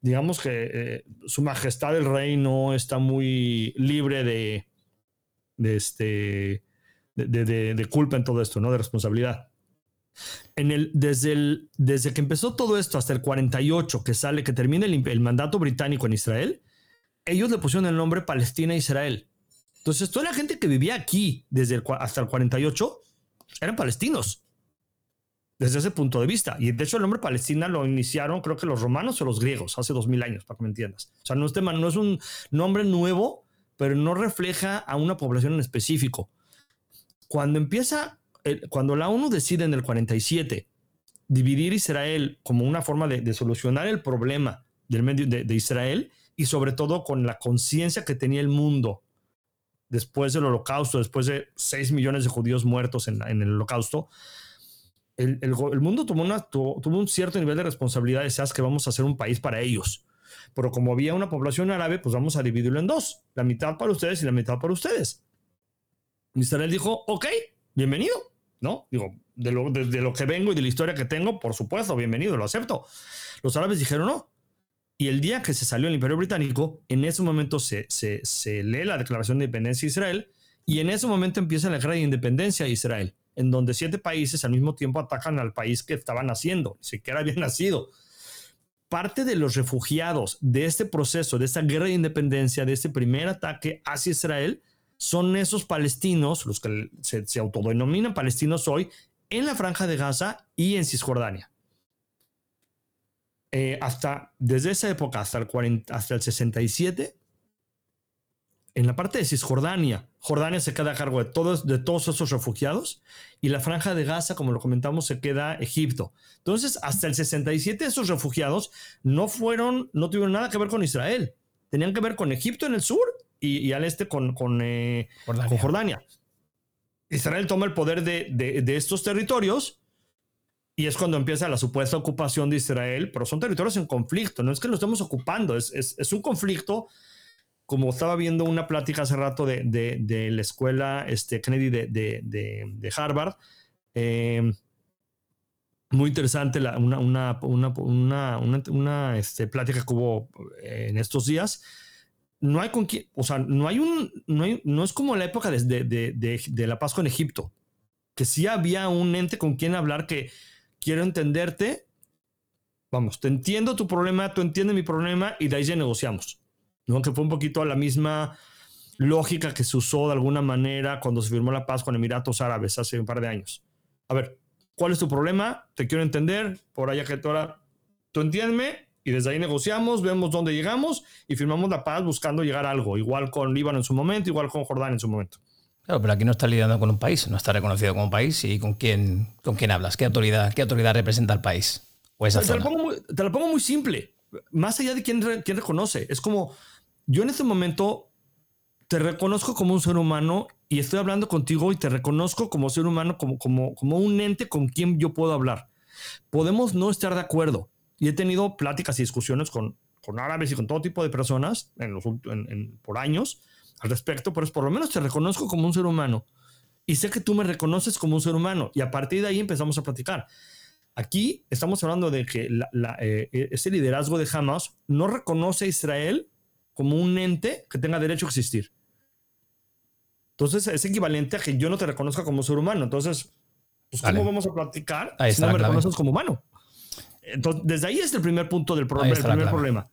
digamos que eh, su majestad el rey no está muy libre de, este, de culpa en todo esto, ¿no? De responsabilidad. En el, desde, el, desde que empezó todo esto hasta el 48, que sale, que termina el, mandato británico en Israel, ellos le pusieron el nombre Palestina e Israel. Entonces, toda la gente que vivía aquí desde el, hasta el 48 eran palestinos. Desde ese punto de vista. Y de hecho, el nombre Palestina lo iniciaron, creo que los romanos o los griegos, hace dos mil años, para que me entiendas. O sea, no es, tema, no es un nombre nuevo, pero no refleja a una población en específico. Cuando empieza cuando la ONU decide en el 47 dividir Israel como una forma de, solucionar el problema del medio de, Israel y sobre todo con la conciencia que tenía el mundo después del holocausto, después de 6 millones de judíos muertos en, el holocausto, el, mundo tomó, tuvo, un cierto nivel de responsabilidad de que vamos a hacer un país para ellos. Pero como había una población árabe, pues vamos a dividirlo en dos, la mitad para ustedes y la mitad para ustedes. Israel dijo, ok, bienvenido, ¿no? Digo, de lo, de, lo, que vengo y de la historia que tengo, por supuesto, bienvenido, lo acepto. Los árabes dijeron no. Y el día que se salió el Imperio Británico, en ese momento se, se, se lee la Declaración de Independencia de Israel y en ese momento empieza la guerra de independencia de Israel, en donde siete países al mismo tiempo atacan al país que estaba naciendo, ni siquiera había nacido. Parte de los refugiados de este proceso, de esta guerra de independencia, de este primer ataque hacia Israel, son esos palestinos, los que se, autodenominan palestinos hoy, en la franja de Gaza y en Cisjordania. Eh, hasta, desde esa época hasta el, 40, hasta el 67, en la parte de Cisjordania, Jordania se queda a cargo de todos, de todos esos refugiados y la franja de Gaza, como lo comentamos, se queda Egipto. Entonces, hasta el 67 esos refugiados no fueron, no tuvieron nada que ver con Israel. Tenían que ver con Egipto en el sur y, y al este con, con, eh, Jordania. con, Jordania. Israel toma el poder de, de, de, estos territorios y es cuando empieza la supuesta ocupación de Israel, pero son territorios en conflicto, no es que lo estemos ocupando, es, es, es un conflicto, como estaba viendo una plática hace rato de, de la escuela este, Kennedy de, Harvard. Eh, muy interesante la, una, una, una, una, una este, plática que hubo en estos días no hay con quién, o sea, no hay un, no, no es como la época de, de, la paz con Egipto, que sí había un ente con quien hablar que quiero entenderte, vamos, te entiendo tu problema, tú entiendes mi problema y de ahí ya negociamos, ¿no? Que fue un poquito la misma lógica que se usó de alguna manera cuando se firmó la paz con Emiratos Árabes hace un par de años. A ver, ¿cuál es tu problema? Te quiero entender, por allá que tú ahora, tú entiéndeme, y desde ahí negociamos, vemos dónde llegamos y firmamos la paz buscando llegar a algo, igual con Líbano en su momento, igual con Jordania en su momento. Claro, pero aquí no está lidiando con un país, no está reconocido como país y con quién, con quién hablas, qué autoridad, qué autoridad representa al país o esa te, zona. Lo pongo muy, te lo pongo muy simple, más allá de quién, quién reconoce, es como yo en este momento te reconozco como un ser humano y estoy hablando contigo y te reconozco como ser humano, como, como, como un ente con quien yo puedo hablar. Podemos no estar de acuerdo, y he tenido pláticas y discusiones con, con árabes y con todo tipo de personas en los, en, en, por años al respecto, pero es por lo menos te reconozco como un ser humano y sé que tú me reconoces como un ser humano y a partir de ahí empezamos a platicar. Aquí estamos hablando de que la, la, eh, ese liderazgo de Hamas no reconoce a Israel como un ente que tenga derecho a existir. Entonces es equivalente a que yo no te reconozca como ser humano. Entonces, pues, ¿cómo vale. vamos a platicar ahí si no me reconoces como humano? Entonces, desde ahí es el primer punto del problema. El primer problema.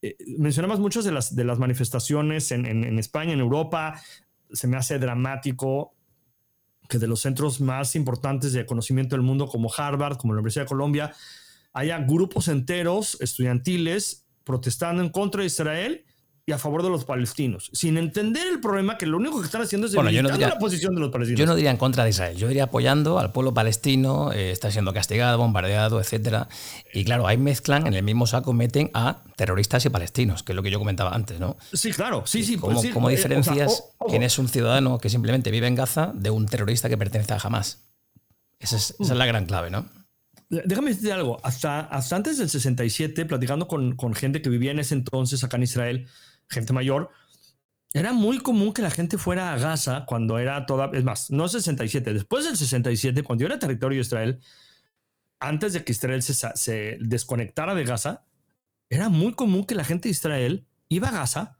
Eh, mencionamos muchas de las, de las manifestaciones en, en, en, España, en Europa. Se me hace dramático que de los centros más importantes de conocimiento del mundo, como Harvard, como la Universidad de Colombia, haya grupos enteros estudiantiles protestando en contra de Israel y a favor de los palestinos, sin entender el problema que lo único que están haciendo es bueno, la posición de los palestinos. Yo no diría en contra de Israel, yo diría apoyando al pueblo palestino, eh, está siendo castigado, bombardeado, etcétera. Y claro, ahí mezclan, en el mismo saco meten a terroristas y palestinos, que es lo que yo comentaba antes, ¿no? Sí, claro, sí, sí. ¿Cómo, pues ¿cómo eh, diferencias quién es un ciudadano que simplemente vive en Gaza de un terrorista que pertenece a Hamas? Esa es, esa es la gran clave, ¿no? Déjame decirte algo. Hasta, hasta antes del 67, platicando con, con, gente que vivía en ese entonces acá en Israel, gente mayor, era muy común que la gente fuera a Gaza cuando era toda. Es más, no 67, después del 67, cuando era territorio de Israel, antes de que Israel se, se desconectara de Gaza, era muy común que la gente de Israel iba a Gaza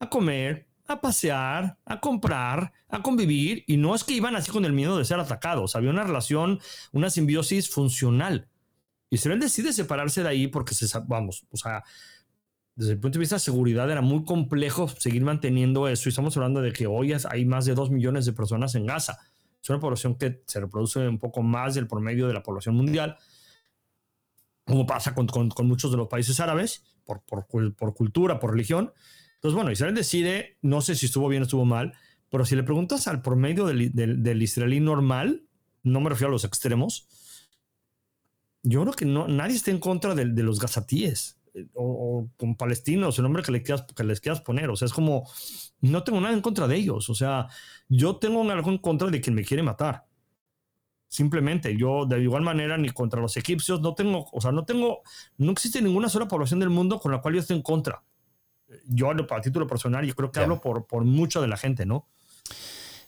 a comer, a pasear, a comprar, a convivir, y no es que iban así con el miedo de ser atacados, había una relación, una simbiosis funcional. Israel decide separarse de ahí porque se, vamos, o sea, desde el punto de vista de seguridad era muy complejo seguir manteniendo eso, y estamos hablando de que hoy hay más de dos millones de personas en Gaza. Es una población que se reproduce un poco más del promedio de la población mundial, como pasa con, muchos de los países árabes, por, por, por cultura, por religión. Entonces, bueno, Israel decide, no sé si estuvo bien o estuvo mal, pero si le preguntas al promedio del, del, israelí normal, no me refiero a los extremos, yo creo que no, nadie está en contra de, de los gazatíes eh, o, con palestinos, el nombre que, le quieras, que les quieras poner. O sea, es como, no tengo nada en contra de ellos. O sea, yo tengo algo en contra de quien me quiere matar. Simplemente, yo de igual manera ni contra los egipcios, no tengo, o sea, no tengo, no existe ninguna sola población del mundo con la cual yo esté en contra yo hablo para título personal y creo que hablo por, por mucho de la gente, ¿no?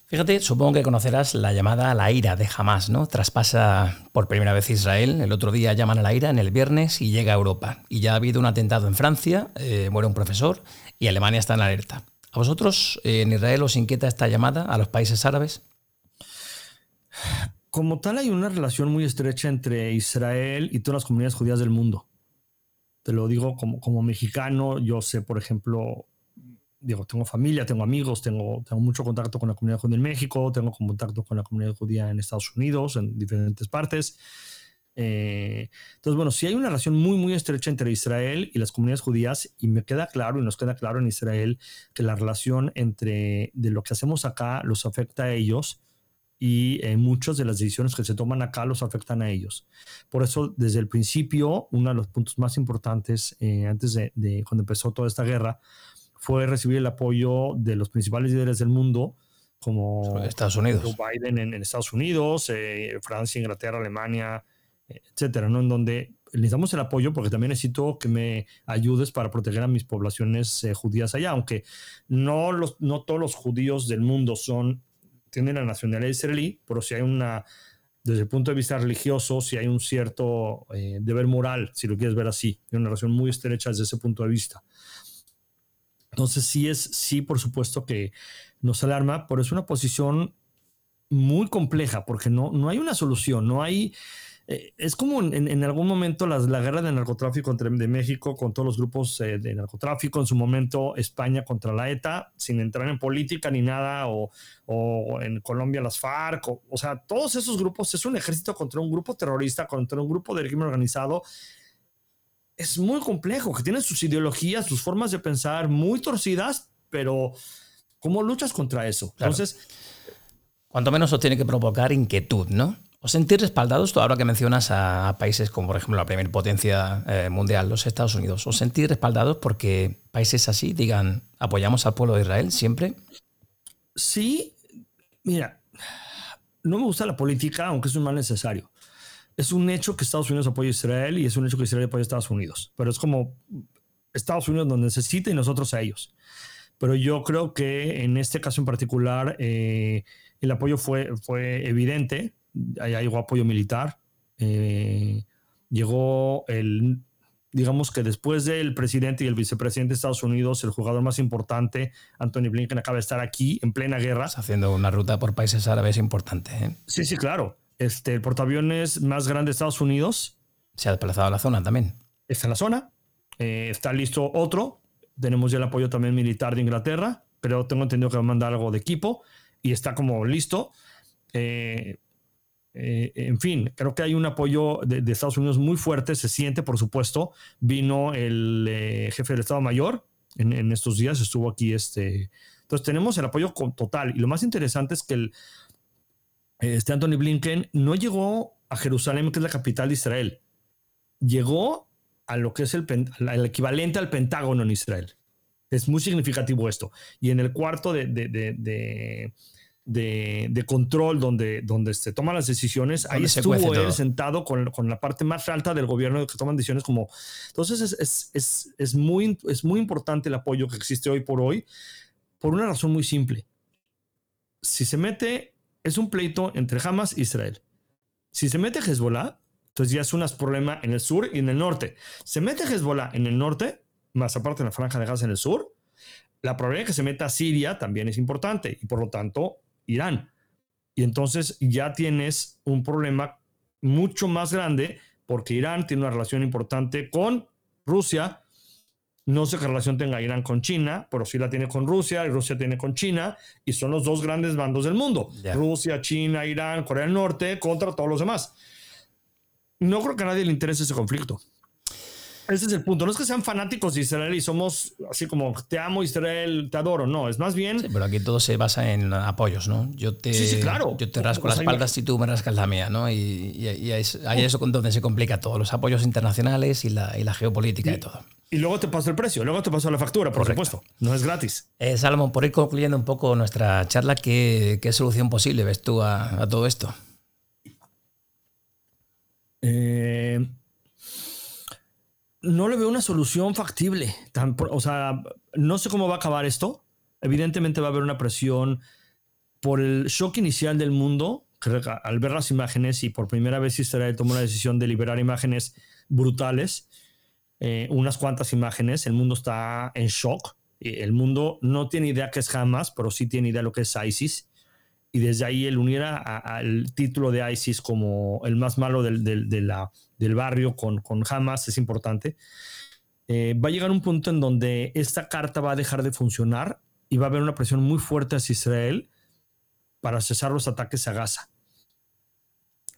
Fíjate, supongo que conocerás la llamada a la ira de Hamas, ¿no? Traspasa por primera vez Israel, el otro día llaman a la ira en el viernes y llega a Europa. Y ya ha habido un atentado en Francia, eh, muere un profesor y Alemania está en alerta. ¿A vosotros eh, en Israel os inquieta esta llamada a los países árabes? Como tal, hay una relación muy estrecha entre Israel y todas las comunidades judías del mundo te lo digo como, como mexicano, yo sé, por ejemplo, digo, tengo familia, tengo amigos, tengo, tengo mucho contacto con la comunidad judía en México, tengo contacto con la comunidad judía en Estados Unidos, en diferentes partes. Eh, entonces, bueno, sí hay una relación muy, muy estrecha entre Israel y las comunidades judías y me queda claro y nos queda claro en Israel que la relación entre de lo que hacemos acá los afecta a ellos y eh, muchas de las decisiones que se toman acá los afectan a ellos. Por eso, desde el principio, uno de los puntos más importantes, eh, antes de, cuando empezó toda esta guerra, fue recibir el apoyo de los principales líderes del mundo, como Estados Unidos. Biden en, Estados Unidos, eh, Francia, Inglaterra, Alemania, etcétera, ¿no? En donde necesitamos el apoyo porque también necesito que me ayudes para proteger a mis poblaciones judías allá, aunque no, los, no todos los judíos del mundo son tiene la nacionalidad israelí, pero si hay una, desde el punto de vista religioso, si hay un cierto eh, deber moral, si lo quieres ver así, hay una relación muy estrecha desde ese punto de vista. Entonces sí es, sí, por supuesto que nos alarma, pero es una posición muy compleja porque no, no hay una solución, no hay eh, es como en, algún momento la guerra de narcotráfico entre de México con todos los grupos eh, de narcotráfico, en su momento España contra la ETA, sin entrar en política ni nada, o, en Colombia las FARC, o, sea, todos esos grupos es un ejército contra un grupo terrorista, contra un grupo de régimen organizado. Es muy complejo, que tienen sus ideologías, sus formas de pensar muy torcidas, pero ¿cómo luchas contra eso? Entonces... Cuanto menos os tiene que provocar inquietud, ¿no? ¿Os sentís respaldados, ahora que mencionas a, países como por ejemplo la primera potencia eh, mundial, los Estados Unidos, ¿os sentís respaldados porque países así digan apoyamos al pueblo de Israel siempre? Sí, mira, no me gusta la política, aunque es un mal necesario. Es un hecho que Estados Unidos apoya a Israel y es un hecho que Israel apoya a Estados Unidos, pero es como Estados Unidos nos necesita y nosotros a ellos. Pero yo creo que en este caso en particular eh, el apoyo fue, fue evidente allá llegó apoyo militar. Eh, llegó el, digamos que después del presidente y el vicepresidente de Estados Unidos, el jugador más importante, Anthony Blinken, acaba de estar aquí en plena guerra. Está haciendo una ruta por países árabes importante. ¿eh? Sí, sí, claro. Este, el portaaviones más grande de Estados Unidos. Se ha desplazado a la zona también. Está en la zona. Eh, está listo otro. Tenemos ya el apoyo también militar de Inglaterra, pero tengo entendido que va a mandar algo de equipo y está como listo. Eh, eh, en fin, creo que hay un apoyo de, Estados Unidos muy fuerte, se siente, por supuesto. Vino el eh, jefe del Estado Mayor, en, estos días, estuvo aquí este... Entonces tenemos el apoyo total y lo más interesante es que el, este Anthony Blinken no llegó a Jerusalén, que es la capital de Israel, llegó a lo que es el, el equivalente al Pentágono en Israel. Es muy significativo esto. Y en el cuarto de, de, de, de control donde, donde se toman las decisiones, ahí estuvo él sentado con, con, la parte más alta del gobierno que toman decisiones como... Entonces es, es, es, es, muy, es muy importante el apoyo que existe hoy por hoy por una razón muy simple. Si se mete, es un pleito entre Hamas e Israel. Si se mete Hezbollah, entonces ya es un problema en el sur y en el norte. Se mete Hezbollah en el norte, más aparte en la franja de Gaza en el sur, la probabilidad de que se meta Siria también es importante y por lo tanto Irán. Y entonces ya tienes un problema mucho más grande porque Irán tiene una relación importante con Rusia. No sé qué relación tenga Irán con China, pero sí la tiene con Rusia y Rusia tiene con China y son los dos grandes bandos del mundo. Rusia, China, Irán, Corea del Norte contra todos los demás no creo que a nadie le interese ese conflicto. Ese es el punto. No es que sean fanáticos de Israel y somos así como te amo Israel, te adoro. No, es más bien. Sí, pero aquí todo se basa en apoyos, ¿no? Yo te, sí, claro. Yo te rasco las espaldas y tú me rascas la mía, ¿no? Y, ahí es, donde se complica todo: los apoyos internacionales y la, y la geopolítica y, todo. Y luego te paso el precio, luego te paso la factura, por supuesto. No es gratis. Eh, Salomón, por ir concluyendo un poco nuestra charla, ¿qué, qué solución posible ves tú a, a todo esto? Eh, no le veo una solución factible. o sea, no sé cómo va a acabar esto. Evidentemente va a haber una presión por el shock inicial del mundo, al ver las imágenes y por primera vez Israel tomó la decisión de liberar imágenes brutales, eh, unas cuantas imágenes, el mundo está en shock. El mundo no tiene idea qué es Hamas, pero sí tiene idea de lo que es ISIS y desde ahí él uniera al título de ISIS como el más malo del, del barrio con, con, Hamas es importante. Eh, va a llegar un punto en donde esta carta va a dejar de funcionar y va a haber una presión muy fuerte hacia Israel para cesar los ataques a Gaza.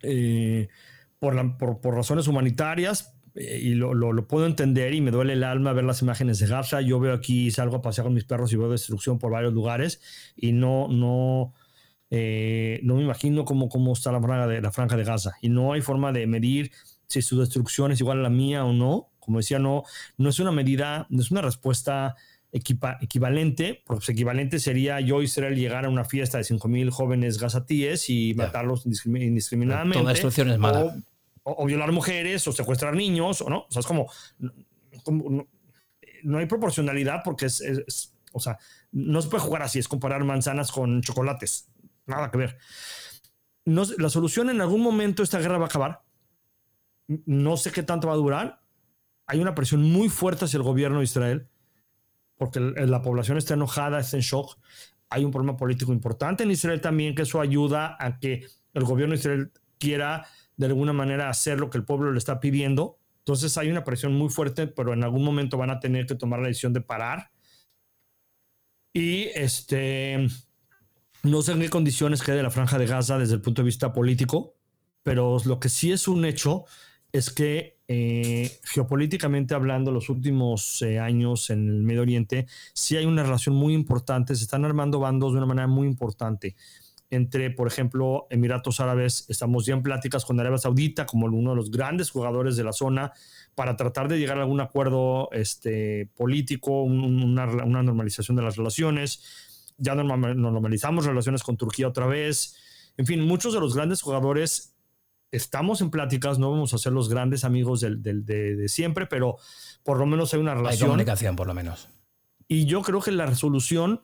Eh, por, por, razones humanitarias, y lo, lo, puedo entender y me duele el alma ver las imágenes de Gaza. Yo veo aquí, salgo a pasear con mis perros y veo destrucción por varios lugares y no, no, eh, no me imagino cómo, cómo está la franja, de, la franja de Gaza. Y no hay forma de medir si su destrucción es igual a la mía o no. Como decía, no, no es una medida, no es una respuesta equivalente, porque pues, equivalente sería yo Israel llegar a una fiesta de 5.000 jóvenes gazatíes y matarlos indiscriminadamente. Toda destrucción es mala. O, violar mujeres o secuestrar niños, o no. O sea, es como, no, hay proporcionalidad porque es, o sea, no se puede jugar así, es comparar manzanas con chocolates nada que ver. No, la solución en algún momento esta guerra va a acabar. No sé qué tanto va a durar. Hay una presión muy fuerte hacia el gobierno de Israel porque la población está enojada, está en shock. Hay un problema político importante en Israel también, que eso ayuda a que el gobierno de Israel quiera de alguna manera hacer lo que el pueblo le está pidiendo. Entonces hay una presión muy fuerte, pero en algún momento van a tener que tomar la decisión de parar. Y este, no sé en qué condiciones quede la franja de Gaza desde el punto de vista político, pero lo que sí es un hecho es que eh, geopolíticamente hablando, los últimos eh, años en el Medio Oriente, sí hay una relación muy importante, se están armando bandos de una manera muy importante. Entre, por ejemplo, Emiratos Árabes, estamos ya en pláticas con Arabia Saudita como uno de los grandes jugadores de la zona para tratar de llegar a algún acuerdo este, político, una, una normalización de las relaciones ya normalizamos relaciones con Turquía otra vez. En fin, muchos de los grandes jugadores estamos en pláticas, no vamos a ser los grandes amigos de, siempre, pero por lo menos hay una relación. Hay comunicación, por lo menos. Y yo creo que la resolución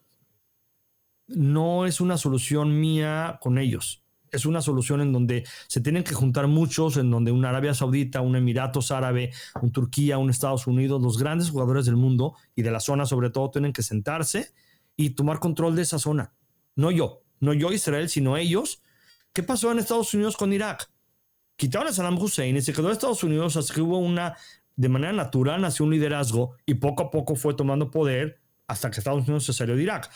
no es una solución mía con ellos. Es una solución en donde se tienen que juntar muchos, en donde una Arabia Saudita, un Emiratos Árabe, un Turquía, un Estados Unidos, los grandes jugadores del mundo y de la zona sobre todo, tienen que sentarse y tomar control de esa zona. No yo, no yo Israel, sino ellos. ¿Qué pasó en Estados Unidos con Irak? Quitaron a Saddam Hussein y se quedó en Estados Unidos hasta que hubo una, de manera natural nació un liderazgo y poco a poco fue tomando poder hasta que Estados Unidos se salió de Irak.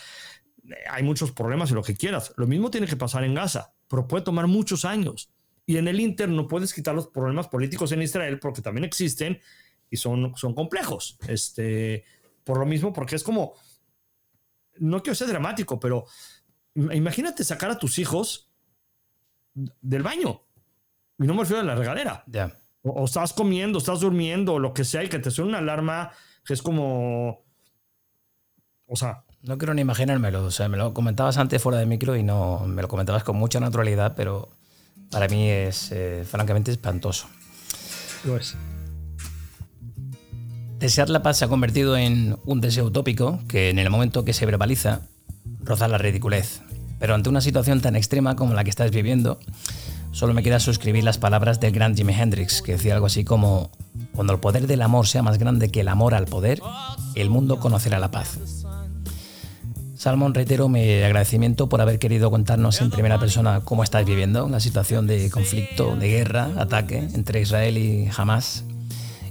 Hay muchos problemas y lo que quieras. Lo mismo tiene que pasar en Gaza, pero puede tomar muchos años. Y en el Inter no puedes quitar los problemas políticos en Israel porque también existen y son, son complejos. Este, por lo mismo, porque es como, no quiero ser dramático, pero imagínate sacar a tus hijos del baño. Y no me refiero a la regadera. Ya. O, estás comiendo, estás durmiendo, o lo que sea, y que te suene una alarma que es como. O sea. No quiero ni imaginármelo. O sea, me lo comentabas antes fuera de micro y no me lo comentabas con mucha naturalidad, pero para mí es eh, francamente espantoso. Lo es. Desear la paz se ha convertido en un deseo utópico que en el momento que se verbaliza roza la ridiculez. Pero ante una situación tan extrema como la que estás viviendo, solo me queda suscribir las palabras del gran Jimi Hendrix, que decía algo así como, cuando el poder del amor sea más grande que el amor al poder, el mundo conocerá la paz. Salmón, reitero mi agradecimiento por haber querido contarnos en primera persona cómo estás viviendo la situación de conflicto, de guerra, ataque entre Israel y Hamas.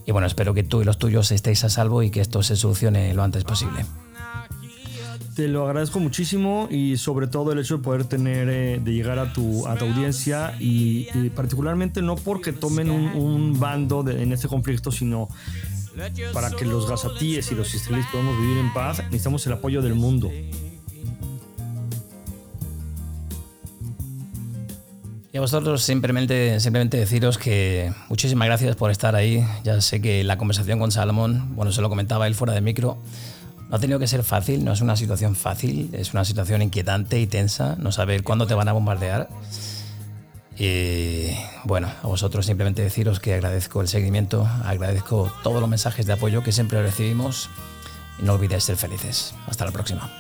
Y bueno, espero que tú y los tuyos estéis a salvo y que esto se solucione lo antes posible. Te lo agradezco muchísimo y sobre todo el hecho de poder tener, eh, de llegar a tu, a tu audiencia y, particularmente no porque tomen un, bando en este conflicto, sino para que los gazatíes y los israelíes podamos vivir en paz, necesitamos el apoyo del mundo. Y a vosotros simplemente, simplemente deciros que muchísimas gracias por estar ahí. Ya sé que la conversación con Salomón, bueno, se lo comentaba él fuera de micro, no ha tenido que ser fácil, no es una situación fácil, es una situación inquietante y tensa, no saber cuándo te van a bombardear. Y bueno, a vosotros simplemente deciros que agradezco el seguimiento, agradezco todos los mensajes de apoyo que siempre recibimos y no olvidéis ser felices. Hasta la próxima.